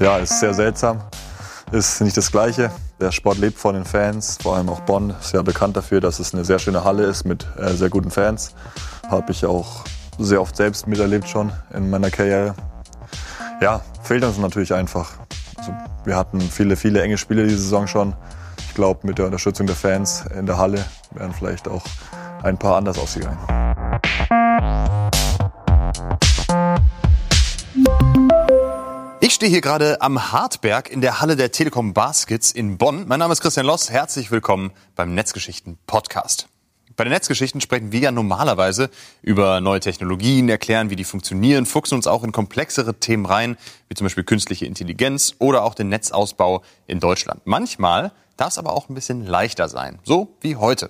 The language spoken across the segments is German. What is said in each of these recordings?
ja, ist sehr seltsam. Ist nicht das Gleiche. Der Sport lebt von den Fans, vor allem auch Bonn ist ja bekannt dafür, dass es eine sehr schöne Halle ist mit äh, sehr guten Fans. Habe ich auch sehr oft selbst miterlebt schon in meiner Karriere. Ja, fehlt uns natürlich einfach. Also, wir hatten viele, viele enge Spiele diese Saison schon. Ich glaube, mit der Unterstützung der Fans in der Halle wären vielleicht auch ein paar anders ausgegangen. Stehe hier gerade am Hartberg in der Halle der Telekom Baskets in Bonn. Mein Name ist Christian Loss. Herzlich willkommen beim Netzgeschichten Podcast. Bei den Netzgeschichten sprechen wir ja normalerweise über neue Technologien, erklären, wie die funktionieren, fuchsen uns auch in komplexere Themen rein, wie zum Beispiel künstliche Intelligenz oder auch den Netzausbau in Deutschland. Manchmal darf es aber auch ein bisschen leichter sein, so wie heute.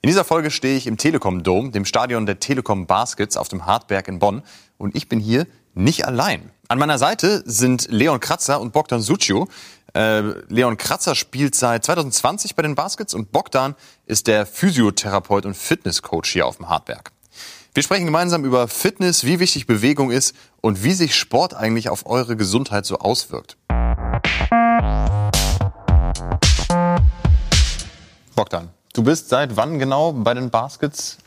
In dieser Folge stehe ich im Telekom Dome, dem Stadion der Telekom Baskets auf dem Hartberg in Bonn und ich bin hier nicht allein. An meiner Seite sind Leon Kratzer und Bogdan Suciu. Äh, Leon Kratzer spielt seit 2020 bei den Baskets und Bogdan ist der Physiotherapeut und Fitnesscoach hier auf dem Hartberg. Wir sprechen gemeinsam über Fitness, wie wichtig Bewegung ist und wie sich Sport eigentlich auf eure Gesundheit so auswirkt. Bogdan, du bist seit wann genau bei den Baskets?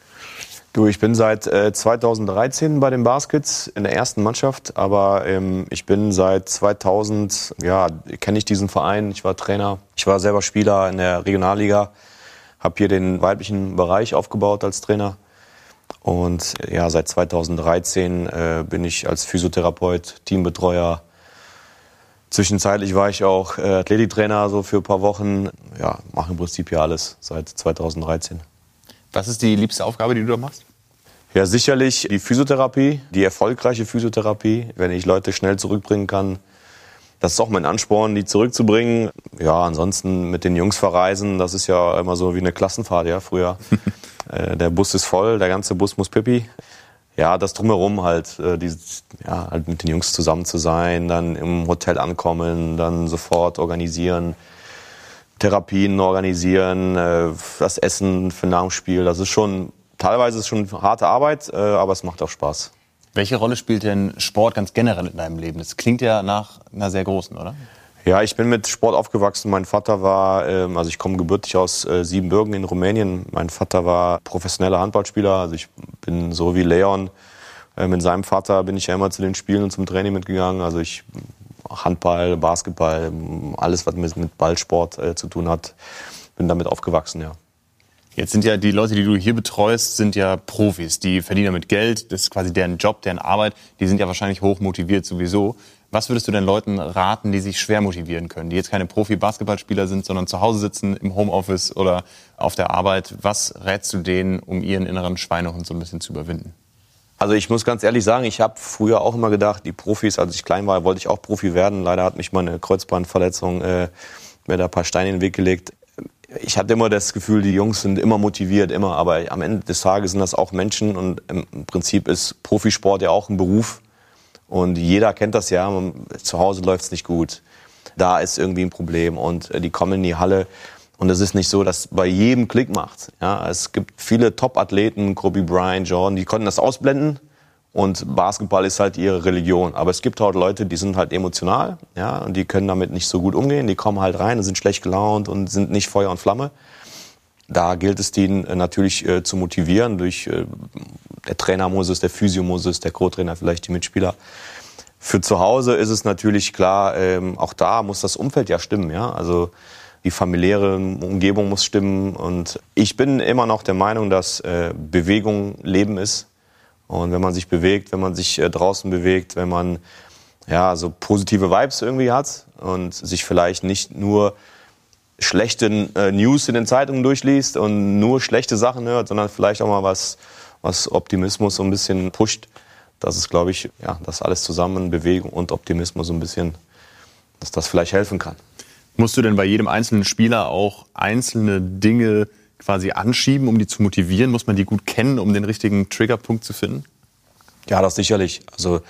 Du, ich bin seit äh, 2013 bei den Baskets in der ersten Mannschaft, aber ähm, ich bin seit 2000, ja, kenne ich diesen Verein. Ich war Trainer, ich war selber Spieler in der Regionalliga, habe hier den weiblichen Bereich aufgebaut als Trainer. Und ja, seit 2013 äh, bin ich als Physiotherapeut, Teambetreuer. Zwischenzeitlich war ich auch äh, Athletiktrainer so für ein paar Wochen. Ja, mache im Prinzip hier alles seit 2013. Was ist die liebste Aufgabe, die du da machst? Ja, sicherlich die Physiotherapie, die erfolgreiche Physiotherapie, wenn ich Leute schnell zurückbringen kann. Das ist auch mein Ansporn, die zurückzubringen. Ja, ansonsten mit den Jungs verreisen, das ist ja immer so wie eine Klassenfahrt, ja, früher. äh, der Bus ist voll, der ganze Bus muss pipi. Ja, das drumherum halt, äh, dieses, ja, halt mit den Jungs zusammen zu sein, dann im Hotel ankommen, dann sofort organisieren. Therapien organisieren, äh, das Essen für nach dem Spiel. Das ist schon, teilweise ist schon harte Arbeit, äh, aber es macht auch Spaß. Welche Rolle spielt denn Sport ganz generell in deinem Leben? Das klingt ja nach einer sehr großen, oder? Ja, ich bin mit Sport aufgewachsen. Mein Vater war, ähm, also ich komme gebürtig aus äh, Siebenbürgen in Rumänien. Mein Vater war professioneller Handballspieler. Also ich bin so wie Leon. Mit seinem Vater bin ich ja immer zu den Spielen und zum Training mitgegangen. Also ich Handball, Basketball, alles, was mit Ballsport äh, zu tun hat, bin damit aufgewachsen, ja. Jetzt sind ja die Leute, die du hier betreust, sind ja Profis. Die verdienen damit Geld. Das ist quasi deren Job, deren Arbeit. Die sind ja wahrscheinlich hoch motiviert sowieso. Was würdest du den Leuten raten, die sich schwer motivieren können, die jetzt keine Profi-Basketballspieler sind, sondern zu Hause sitzen im Homeoffice oder auf der Arbeit? Was rätst du denen, um ihren inneren Schweinehund so ein bisschen zu überwinden? Also ich muss ganz ehrlich sagen, ich habe früher auch immer gedacht, die Profis, als ich klein war, wollte ich auch Profi werden. Leider hat mich meine Kreuzbandverletzung äh, mir da ein paar Steine in den Weg gelegt. Ich hatte immer das Gefühl, die Jungs sind immer motiviert, immer. Aber am Ende des Tages sind das auch Menschen und im Prinzip ist Profisport ja auch ein Beruf. Und jeder kennt das ja. Zu Hause läuft es nicht gut. Da ist irgendwie ein Problem und äh, die kommen in die Halle und es ist nicht so, dass bei jedem Klick macht. Ja, es gibt viele Top-Athleten, Kobe Bryant, Jordan, die konnten das ausblenden. Und Basketball ist halt ihre Religion. Aber es gibt halt Leute, die sind halt emotional, ja, und die können damit nicht so gut umgehen. Die kommen halt rein und sind schlecht gelaunt und sind nicht Feuer und Flamme. Da gilt es, die äh, natürlich äh, zu motivieren durch äh, der Trainer muss es, der Physio muss es, der Co-Trainer vielleicht die Mitspieler. Für zu Hause ist es natürlich klar, ähm, auch da muss das Umfeld ja stimmen, ja. Also die familiäre Umgebung muss stimmen. Und ich bin immer noch der Meinung, dass äh, Bewegung Leben ist. Und wenn man sich bewegt, wenn man sich äh, draußen bewegt, wenn man ja so positive Vibes irgendwie hat und sich vielleicht nicht nur schlechte äh, News in den Zeitungen durchliest und nur schlechte Sachen hört, sondern vielleicht auch mal was, was Optimismus so ein bisschen pusht. Das ist, glaube ich, ja, das alles zusammen, Bewegung und Optimismus so ein bisschen, dass das vielleicht helfen kann. Musst du denn bei jedem einzelnen Spieler auch einzelne Dinge quasi anschieben, um die zu motivieren? Muss man die gut kennen, um den richtigen Triggerpunkt zu finden? Ja, das sicherlich. Also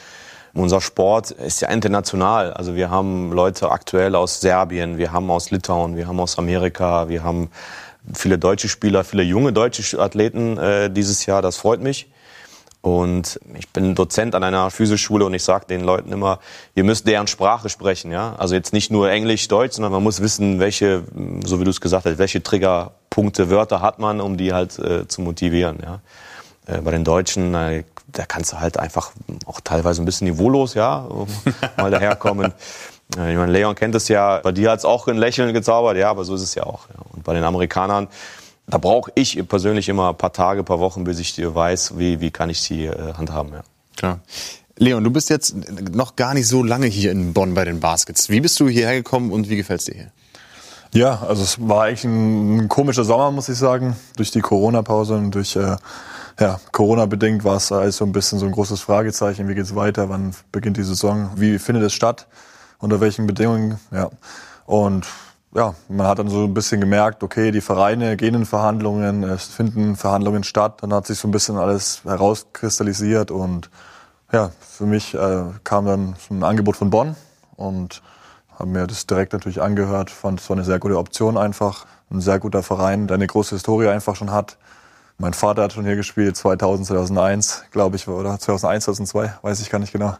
unser Sport ist ja international. Also wir haben Leute aktuell aus Serbien, wir haben aus Litauen, wir haben aus Amerika, wir haben viele deutsche Spieler, viele junge deutsche Athleten äh, dieses Jahr. Das freut mich. Und ich bin Dozent an einer Physikschule und ich sage den Leuten immer, ihr müsst deren Sprache sprechen. Ja? Also jetzt nicht nur Englisch, Deutsch, sondern man muss wissen, welche, so wie du es gesagt hast, welche Triggerpunkte, Wörter hat man, um die halt äh, zu motivieren. Ja? Äh, bei den Deutschen, äh, da kannst du halt einfach auch teilweise ein bisschen niveaulos, ja, mal daherkommen. Äh, ich meine, Leon kennt es ja, bei dir hat es auch ein Lächeln gezaubert, ja, aber so ist es ja auch. Ja. Und bei den Amerikanern, da brauche ich persönlich immer ein paar Tage, ein paar Wochen, bis ich dir weiß, wie, wie kann ich sie äh, handhaben. Ja. Klar. Leon, du bist jetzt noch gar nicht so lange hier in Bonn bei den Baskets. Wie bist du hierher gekommen und wie gefällt es dir hier? Ja, also es war eigentlich ein, ein komischer Sommer, muss ich sagen, durch die Corona-Pause und durch äh, ja, Corona-bedingt war es alles so ein bisschen so ein großes Fragezeichen. Wie geht's weiter? Wann beginnt die Saison? Wie findet es statt? Unter welchen Bedingungen? Ja. Und ja, man hat dann so ein bisschen gemerkt, okay, die Vereine gehen in Verhandlungen, es finden Verhandlungen statt. Dann hat sich so ein bisschen alles herauskristallisiert und ja, für mich äh, kam dann so ein Angebot von Bonn und habe mir das direkt natürlich angehört, fand es war eine sehr gute Option einfach, ein sehr guter Verein, der eine große Historie einfach schon hat. Mein Vater hat schon hier gespielt, 2000, 2001, glaube ich, oder 2001, 2002, weiß ich gar nicht genau.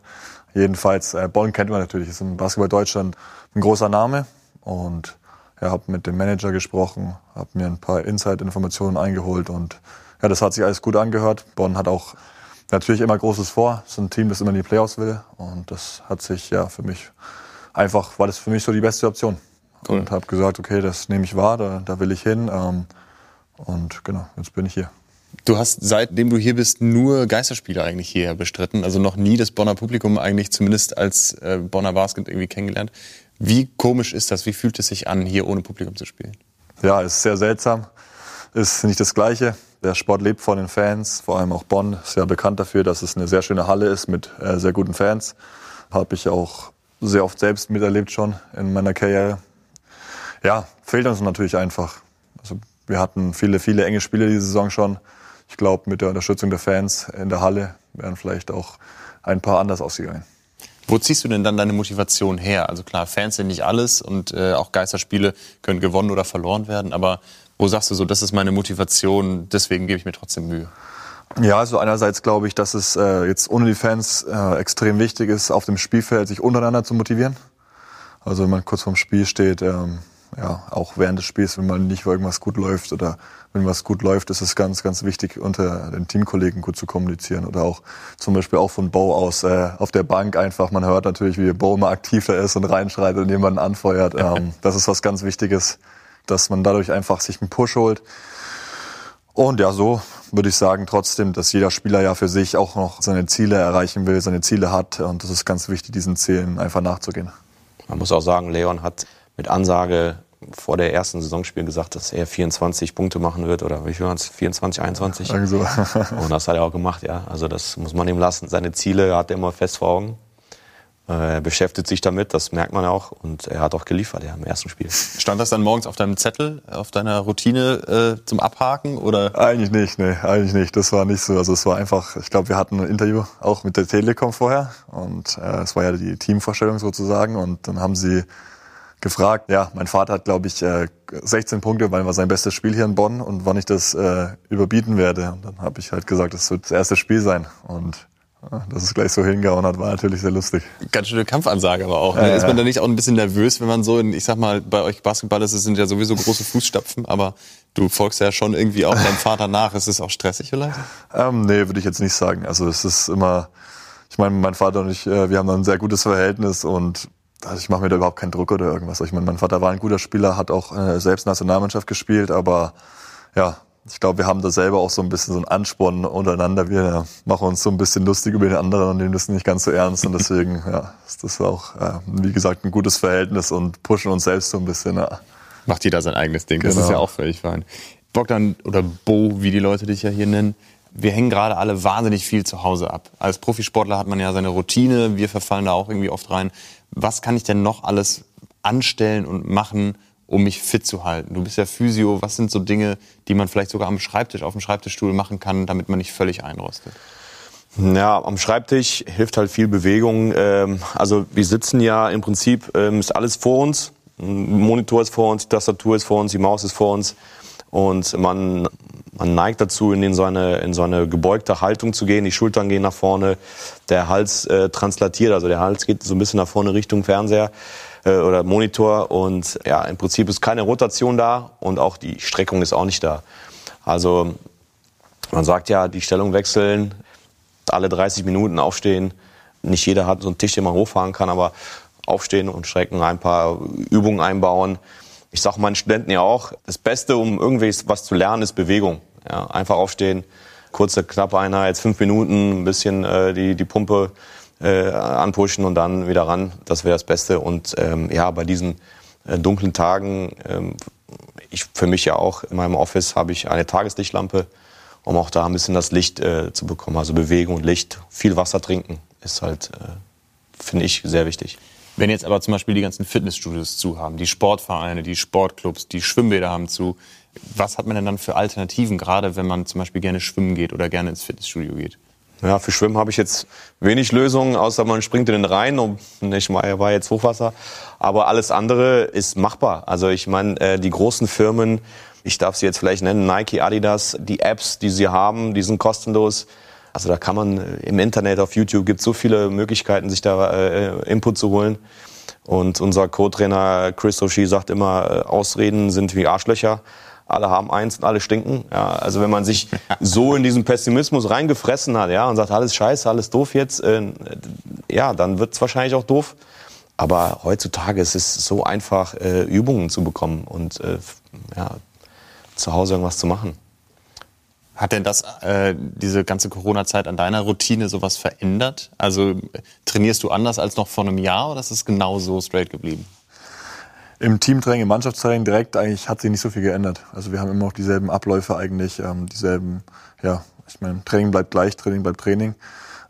Jedenfalls, äh, Bonn kennt man natürlich, ist im Basketball Deutschland ein großer Name und ja, habe mit dem Manager gesprochen, habe mir ein paar Inside-Informationen eingeholt und ja, das hat sich alles gut angehört. Bonn hat auch natürlich immer Großes vor. Ist ein Team, das immer in die Playoffs will und das hat sich ja für mich einfach, war das für mich so die beste Option. Cool. Und habe gesagt, okay, das nehme ich wahr, da, da will ich hin. Ähm, und genau, jetzt bin ich hier. Du hast seitdem du hier bist nur Geisterspiele eigentlich hierher bestritten, also noch nie das Bonner Publikum eigentlich zumindest als äh, Bonner Basket irgendwie kennengelernt. Wie komisch ist das? Wie fühlt es sich an, hier ohne Publikum zu spielen? Ja, ist sehr seltsam. Ist nicht das Gleiche. Der Sport lebt von den Fans, vor allem auch Bonn ist ja bekannt dafür, dass es eine sehr schöne Halle ist mit äh, sehr guten Fans. Habe ich auch sehr oft selbst miterlebt schon in meiner Karriere. Ja, fehlt uns natürlich einfach. Also wir hatten viele, viele enge Spiele diese Saison schon. Ich glaube, mit der Unterstützung der Fans in der Halle wären vielleicht auch ein paar anders ausgegangen. Wo ziehst du denn dann deine Motivation her? Also klar, Fans sind nicht alles und äh, auch Geisterspiele können gewonnen oder verloren werden, aber wo sagst du so, das ist meine Motivation, deswegen gebe ich mir trotzdem Mühe? Ja, also einerseits glaube ich, dass es äh, jetzt ohne die Fans äh, extrem wichtig ist, auf dem Spielfeld sich untereinander zu motivieren. Also wenn man kurz vorm Spiel steht, ähm, ja, auch während des Spiels, wenn man nicht irgendwas gut läuft oder wenn was gut läuft, ist es ganz, ganz wichtig, unter den Teamkollegen gut zu kommunizieren. Oder auch zum Beispiel auch von Bo aus äh, auf der Bank einfach. Man hört natürlich, wie Bo immer aktiver ist und reinschreit und jemanden anfeuert. Ähm, das ist was ganz Wichtiges, dass man dadurch einfach sich einen Push holt. Und ja, so würde ich sagen trotzdem, dass jeder Spieler ja für sich auch noch seine Ziele erreichen will, seine Ziele hat. Und das ist ganz wichtig, diesen Zielen einfach nachzugehen. Man muss auch sagen, Leon hat mit Ansage vor der ersten Saisonspiel gesagt, dass er 24 Punkte machen wird oder wie viel waren es? 24, 21? Ja, so. und das hat er auch gemacht, ja. Also das muss man ihm lassen. Seine Ziele hat er immer fest vor Augen. Äh, er beschäftigt sich damit, das merkt man auch. Und er hat auch geliefert ja, im ersten Spiel. Stand das dann morgens auf deinem Zettel, auf deiner Routine äh, zum Abhaken? Oder? Eigentlich nicht, nee, eigentlich nicht. Das war nicht so. Also es war einfach, ich glaube, wir hatten ein Interview auch mit der Telekom vorher. Und äh, es war ja die Teamvorstellung sozusagen. Und dann haben sie gefragt. Ja, mein Vater hat, glaube ich, 16 äh, Punkte, weil war sein bestes Spiel hier in Bonn und wann ich das äh, überbieten werde. Und dann habe ich halt gesagt, das wird das erste Spiel sein. Und dass es gleich so hingehauen hat, war natürlich sehr lustig. Ganz schöne Kampfansage aber auch. Ne? Ja, ist man da nicht auch ein bisschen nervös, wenn man so, in, ich sag mal, bei euch Basketball ist, es sind ja sowieso große Fußstapfen, aber du folgst ja schon irgendwie auch deinem Vater nach. Ist es auch stressig vielleicht? Ähm, nee, würde ich jetzt nicht sagen. Also es ist immer, ich meine, mein Vater und ich, äh, wir haben da ein sehr gutes Verhältnis und also ich mache mir da überhaupt keinen Druck oder irgendwas. Ich meine, mein Vater war ein guter Spieler, hat auch äh, selbst Nationalmannschaft gespielt, aber ja, ich glaube, wir haben da selber auch so ein bisschen so einen Ansporn untereinander. Wir machen uns so ein bisschen lustig über den anderen und nehmen das nicht ganz so ernst. Und deswegen, ja, ist das auch, äh, wie gesagt, ein gutes Verhältnis und pushen uns selbst so ein bisschen. Ja. Macht jeder sein eigenes Ding. Genau. Das ist ja auch völlig fein. Bogdan oder Bo, wie die Leute dich ja hier nennen, wir hängen gerade alle wahnsinnig viel zu Hause ab. Als Profisportler hat man ja seine Routine, wir verfallen da auch irgendwie oft rein was kann ich denn noch alles anstellen und machen, um mich fit zu halten? Du bist ja Physio. Was sind so Dinge, die man vielleicht sogar am Schreibtisch, auf dem Schreibtischstuhl machen kann, damit man nicht völlig einrostet? Ja, am Schreibtisch hilft halt viel Bewegung. Ähm, also wir sitzen ja im Prinzip, ähm, ist alles vor uns. Ein Monitor ist vor uns, die Tastatur ist vor uns, die Maus ist vor uns. und man, man neigt dazu, in, so eine, in so eine gebeugte Haltung zu gehen. Die Schultern gehen nach vorne, der Hals äh, translatiert, also der Hals geht so ein bisschen nach vorne Richtung Fernseher äh, oder Monitor und ja, im Prinzip ist keine Rotation da und auch die Streckung ist auch nicht da. Also man sagt ja, die Stellung wechseln, alle 30 Minuten aufstehen. Nicht jeder hat so einen Tisch, den man hochfahren kann, aber aufstehen und strecken, ein paar Übungen einbauen. Ich sage meinen Studenten ja auch, das Beste, um irgendwie was zu lernen, ist Bewegung. Ja, einfach aufstehen, kurze, knappe Einheit, fünf Minuten, ein bisschen äh, die, die Pumpe äh, anpushen und dann wieder ran. Das wäre das Beste. Und ähm, ja, bei diesen äh, dunklen Tagen, ähm, ich für mich ja auch in meinem Office habe ich eine Tageslichtlampe, um auch da ein bisschen das Licht äh, zu bekommen. Also Bewegung und Licht, viel Wasser trinken ist halt, äh, finde ich, sehr wichtig. Wenn jetzt aber zum Beispiel die ganzen Fitnessstudios zu haben, die Sportvereine, die Sportclubs, die Schwimmbäder haben zu, was hat man denn dann für Alternativen, gerade wenn man zum Beispiel gerne schwimmen geht oder gerne ins Fitnessstudio geht? Ja, für Schwimmen habe ich jetzt wenig Lösungen, außer man springt in den Rhein und ich war jetzt Hochwasser. Aber alles andere ist machbar. Also ich meine, äh, die großen Firmen, ich darf sie jetzt vielleicht nennen, Nike, Adidas, die Apps, die sie haben, die sind kostenlos. Also da kann man äh, im Internet, auf YouTube gibt es so viele Möglichkeiten, sich da äh, Input zu holen. Und unser Co-Trainer Chris O'Shea sagt immer, äh, Ausreden sind wie Arschlöcher. Alle haben eins und alle stinken. Ja, also wenn man sich so in diesen Pessimismus reingefressen hat, ja, und sagt, alles scheiße, alles doof jetzt, äh, ja, dann wird es wahrscheinlich auch doof. Aber heutzutage ist es so einfach, äh, Übungen zu bekommen und äh, ja, zu Hause irgendwas zu machen. Hat denn das, äh, diese ganze Corona-Zeit an deiner Routine sowas verändert? Also trainierst du anders als noch vor einem Jahr oder ist es genau so straight geblieben? Im Teamtraining, im Mannschaftstraining direkt eigentlich hat sich nicht so viel geändert. Also wir haben immer noch dieselben Abläufe eigentlich, ähm, dieselben, ja, ich meine, Training bleibt gleich, Training bleibt Training.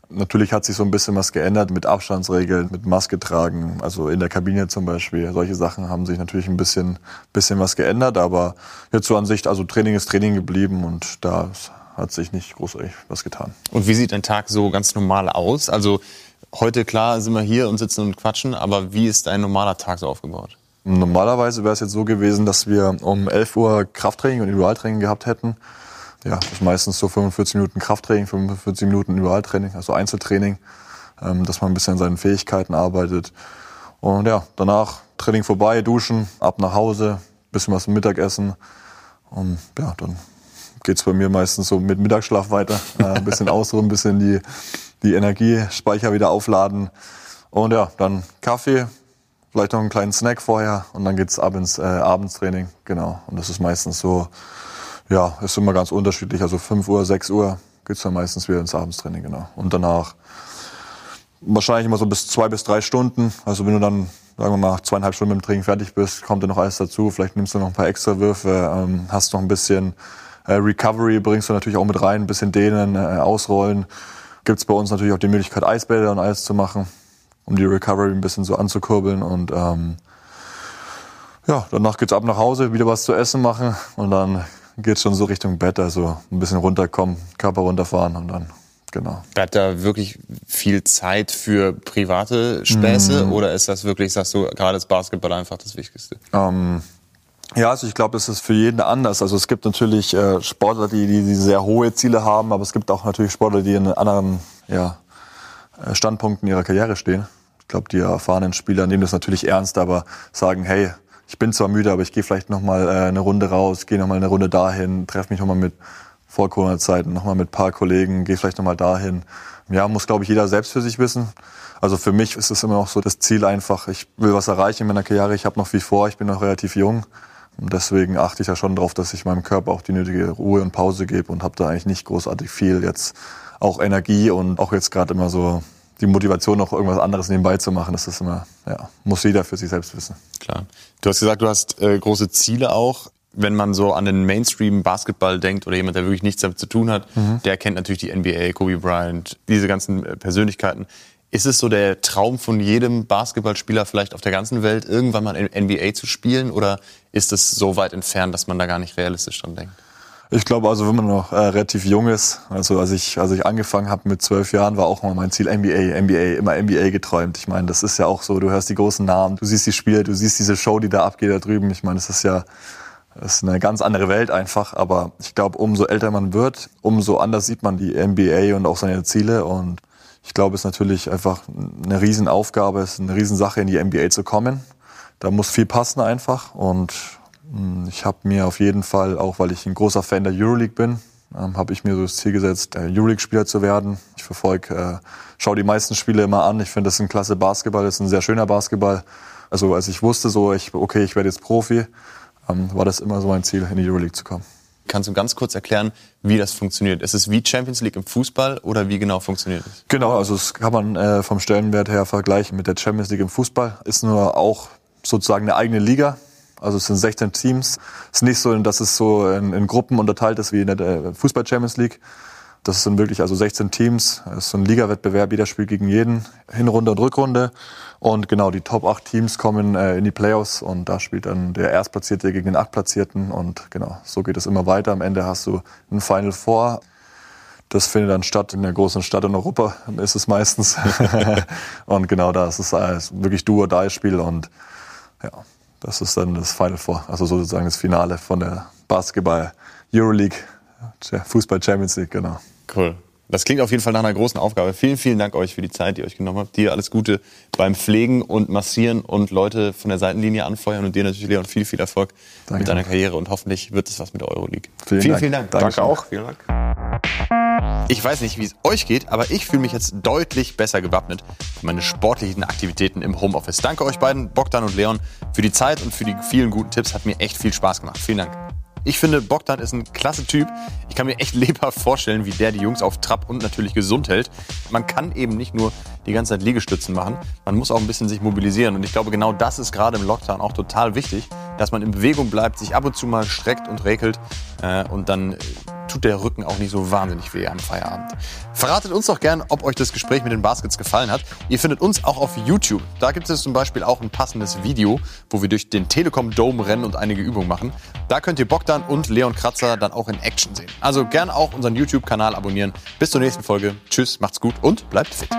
Natürlich hat sich so ein bisschen was geändert mit Abstandsregeln, mit Maske tragen, also in der Kabine zum Beispiel. Solche Sachen haben sich natürlich ein bisschen, bisschen was geändert, aber jetzt so an sich, also Training ist Training geblieben und da hat sich nicht großartig was getan. Und wie sieht ein Tag so ganz normal aus? Also heute klar sind wir hier und sitzen und quatschen, aber wie ist ein normaler Tag so aufgebaut? Normalerweise wäre es jetzt so gewesen, dass wir um 11 Uhr Krafttraining und Individualtraining gehabt hätten ja, das ist meistens so 45 Minuten Krafttraining, 45 Minuten Individualtraining, also Einzeltraining, ähm, dass man ein bisschen an seinen Fähigkeiten arbeitet. Und ja, danach Training vorbei, duschen, ab nach Hause, bisschen was zum Mittagessen. Und ja, dann geht's bei mir meistens so mit Mittagsschlaf weiter. Äh, ein bisschen ausruhen, ein bisschen die, die Energiespeicher wieder aufladen. Und ja, dann Kaffee, vielleicht noch einen kleinen Snack vorher und dann geht's abends, äh, Abendstraining. Genau. Und das ist meistens so ja, ist immer ganz unterschiedlich. Also 5 Uhr, 6 Uhr geht's dann meistens wieder ins Abendstraining, genau. Und danach wahrscheinlich immer so bis zwei bis drei Stunden. Also wenn du dann, sagen wir mal, zweieinhalb Stunden mit dem Training fertig bist, kommt dir noch alles dazu. Vielleicht nimmst du noch ein paar extra Würfe, ähm, hast noch ein bisschen äh, Recovery, bringst du natürlich auch mit rein, ein bisschen dehnen, äh, ausrollen. Gibt's bei uns natürlich auch die Möglichkeit, Eisbäder und alles zu machen, um die Recovery ein bisschen so anzukurbeln. Und ähm, ja, danach geht's ab nach Hause, wieder was zu essen machen und dann geht schon so Richtung Bett, also ein bisschen runterkommen, Körper runterfahren und dann, genau. Bleibt da wirklich viel Zeit für private Späße mm. oder ist das wirklich, sagst du, gerade das Basketball einfach das Wichtigste? Ähm, ja, also ich glaube, das ist für jeden anders. Also es gibt natürlich äh, Sportler, die, die, die sehr hohe Ziele haben, aber es gibt auch natürlich Sportler, die in anderen ja, äh, Standpunkten ihrer Karriere stehen. Ich glaube, die erfahrenen Spieler nehmen das natürlich ernst, aber sagen, hey, ich bin zwar müde, aber ich gehe vielleicht noch mal äh, eine Runde raus, gehe noch mal eine Runde dahin, treffe mich noch mal mit vor Corona-Zeiten noch mal mit paar Kollegen, gehe vielleicht noch mal dahin. Ja, muss glaube ich jeder selbst für sich wissen. Also für mich ist es immer noch so das Ziel einfach, ich will was erreichen in meiner Karriere, ich habe noch viel vor, ich bin noch relativ jung. Und deswegen achte ich ja schon darauf, dass ich meinem Körper auch die nötige Ruhe und Pause gebe und habe da eigentlich nicht großartig viel jetzt auch Energie und auch jetzt gerade immer so die Motivation, noch irgendwas anderes nebenbei zu machen, das ist immer, ja, muss jeder für sich selbst wissen. Klar. Du hast gesagt, du hast äh, große Ziele auch. Wenn man so an den Mainstream-Basketball denkt oder jemand, der wirklich nichts damit zu tun hat, mhm. der kennt natürlich die NBA, Kobe Bryant, diese ganzen äh, Persönlichkeiten. Ist es so der Traum von jedem Basketballspieler vielleicht auf der ganzen Welt, irgendwann mal in NBA zu spielen? Oder ist es so weit entfernt, dass man da gar nicht realistisch dran denkt? Ich glaube also, wenn man noch äh, relativ jung ist, also als ich, als ich angefangen habe mit zwölf Jahren, war auch mal mein Ziel NBA, NBA, immer NBA geträumt. Ich meine, das ist ja auch so, du hörst die großen Namen, du siehst die Spiele, du siehst diese Show, die da abgeht da drüben. Ich meine, das ist ja Das ist eine ganz andere Welt einfach, aber ich glaube, umso älter man wird, umso anders sieht man die NBA und auch seine Ziele und ich glaube, es ist natürlich einfach eine Riesenaufgabe, es ist eine Riesensache, in die NBA zu kommen. Da muss viel passen einfach und ich habe mir auf jeden Fall, auch weil ich ein großer Fan der Euroleague bin, ähm, habe ich mir so das Ziel gesetzt, Euroleague-Spieler zu werden. Ich verfolge, äh, schaue die meisten Spiele immer an. Ich finde, das ist ein klasse Basketball, das ist ein sehr schöner Basketball. Also als ich wusste, so ich, okay, ich werde jetzt Profi, ähm, war das immer so mein Ziel, in die Euroleague zu kommen. Kannst du ganz kurz erklären, wie das funktioniert? Ist es wie Champions League im Fußball oder wie genau funktioniert es? Genau, also das kann man äh, vom Stellenwert her vergleichen mit der Champions League im Fußball. Ist nur auch sozusagen eine eigene Liga. Also es sind 16 Teams. Es ist nicht so, dass es so in, in Gruppen unterteilt ist wie in der äh, Fußball Champions League. Das sind wirklich also 16 Teams. Es ist so ein Ligawettbewerb. Jeder spielt gegen jeden. Hinrunde und Rückrunde. Und genau, die Top 8 Teams kommen äh, in die Playoffs und da spielt dann der Erstplatzierte gegen den Achtplatzierten. Und genau, so geht es immer weiter. Am Ende hast du ein Final Four. Das findet dann statt in der großen Stadt in Europa, ist es meistens. und genau da ist es äh, wirklich Duo-Die-Spiel und ja, das ist dann das Final Four, also sozusagen das Finale von der Basketball Euroleague, Fußball Champions League, genau. Cool. Das klingt auf jeden Fall nach einer großen Aufgabe. Vielen, vielen Dank euch für die Zeit, die ihr euch genommen habt. Dir alles Gute beim Pflegen und Massieren und Leute von der Seitenlinie anfeuern und dir natürlich, Leon, viel, viel Erfolg Danke. mit deiner Karriere und hoffentlich wird es was mit der Euroleague. Vielen, vielen Dank. Vielen Dank. Danke auch. Vielen Dank. Ich weiß nicht, wie es euch geht, aber ich fühle mich jetzt deutlich besser gewappnet für meine sportlichen Aktivitäten im Homeoffice. Danke euch beiden, Bogdan und Leon, für die Zeit und für die vielen guten Tipps. Hat mir echt viel Spaß gemacht. Vielen Dank. Ich finde, Bogdan ist ein klasse Typ. Ich kann mir echt lebhaft vorstellen, wie der die Jungs auf Trab und natürlich gesund hält. Man kann eben nicht nur die ganze Zeit Liegestützen machen, man muss auch ein bisschen sich mobilisieren. Und ich glaube, genau das ist gerade im Lockdown auch total wichtig, dass man in Bewegung bleibt, sich ab und zu mal streckt und regelt äh, und dann tut der Rücken auch nicht so wahnsinnig weh am Feierabend. Verratet uns doch gern, ob euch das Gespräch mit den Baskets gefallen hat. Ihr findet uns auch auf YouTube. Da gibt es zum Beispiel auch ein passendes Video, wo wir durch den Telekom Dome rennen und einige Übungen machen. Da könnt ihr Bogdan und Leon Kratzer dann auch in Action sehen. Also gern auch unseren YouTube-Kanal abonnieren. Bis zur nächsten Folge. Tschüss, macht's gut und bleibt fit.